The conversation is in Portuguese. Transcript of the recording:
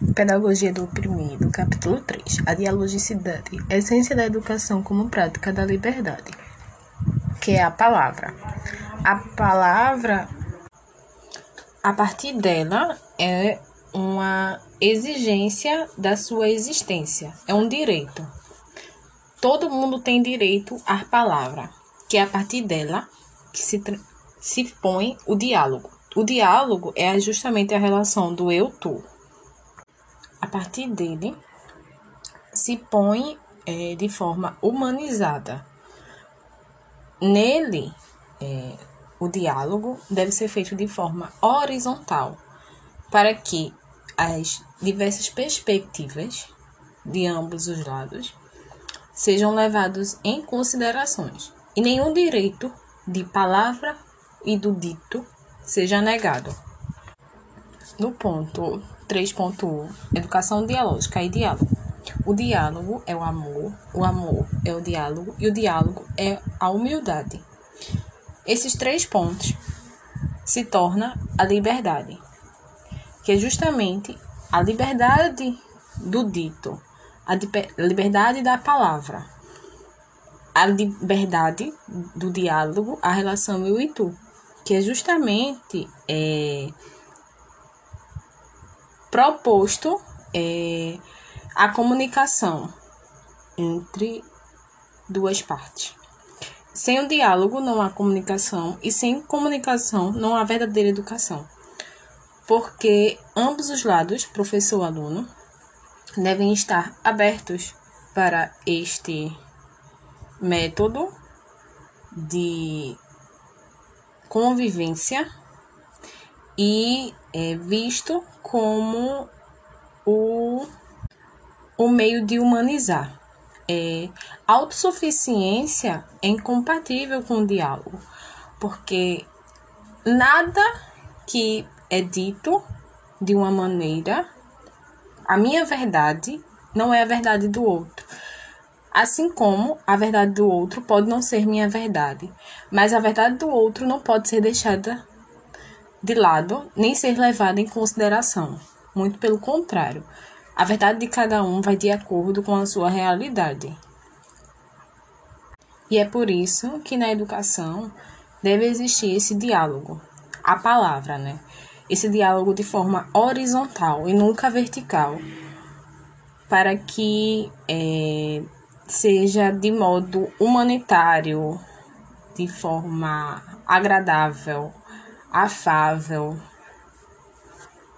Pedagogia do Oprimido, capítulo 3. A dialogicidade, essência da educação como prática da liberdade, que é a palavra. A palavra, a partir dela, é uma exigência da sua existência, é um direito. Todo mundo tem direito à palavra, que é a partir dela que se, se põe o diálogo. O diálogo é justamente a relação do eu-tu partir dele, se põe é, de forma humanizada. Nele, é, o diálogo deve ser feito de forma horizontal, para que as diversas perspectivas de ambos os lados sejam levados em considerações e nenhum direito de palavra e do dito seja negado. No ponto 3.1 Educação dialógica e diálogo. O diálogo é o amor, o amor é o diálogo e o diálogo é a humildade. Esses três pontos se torna a liberdade, que é justamente a liberdade do dito, a liberdade da palavra, a liberdade do diálogo, a relação eu e tu, que é justamente é, proposto é, a comunicação entre duas partes. Sem o diálogo não há comunicação e sem comunicação não há verdadeira educação. Porque ambos os lados, professor e aluno, devem estar abertos para este método de convivência e é visto como o, o meio de humanizar. É, autossuficiência é incompatível com o diálogo, porque nada que é dito de uma maneira, a minha verdade não é a verdade do outro. Assim como a verdade do outro pode não ser minha verdade, mas a verdade do outro não pode ser deixada de lado nem ser levada em consideração. Muito pelo contrário, a verdade de cada um vai de acordo com a sua realidade. E é por isso que na educação deve existir esse diálogo, a palavra, né? Esse diálogo de forma horizontal e nunca vertical, para que é, seja de modo humanitário, de forma agradável, afável,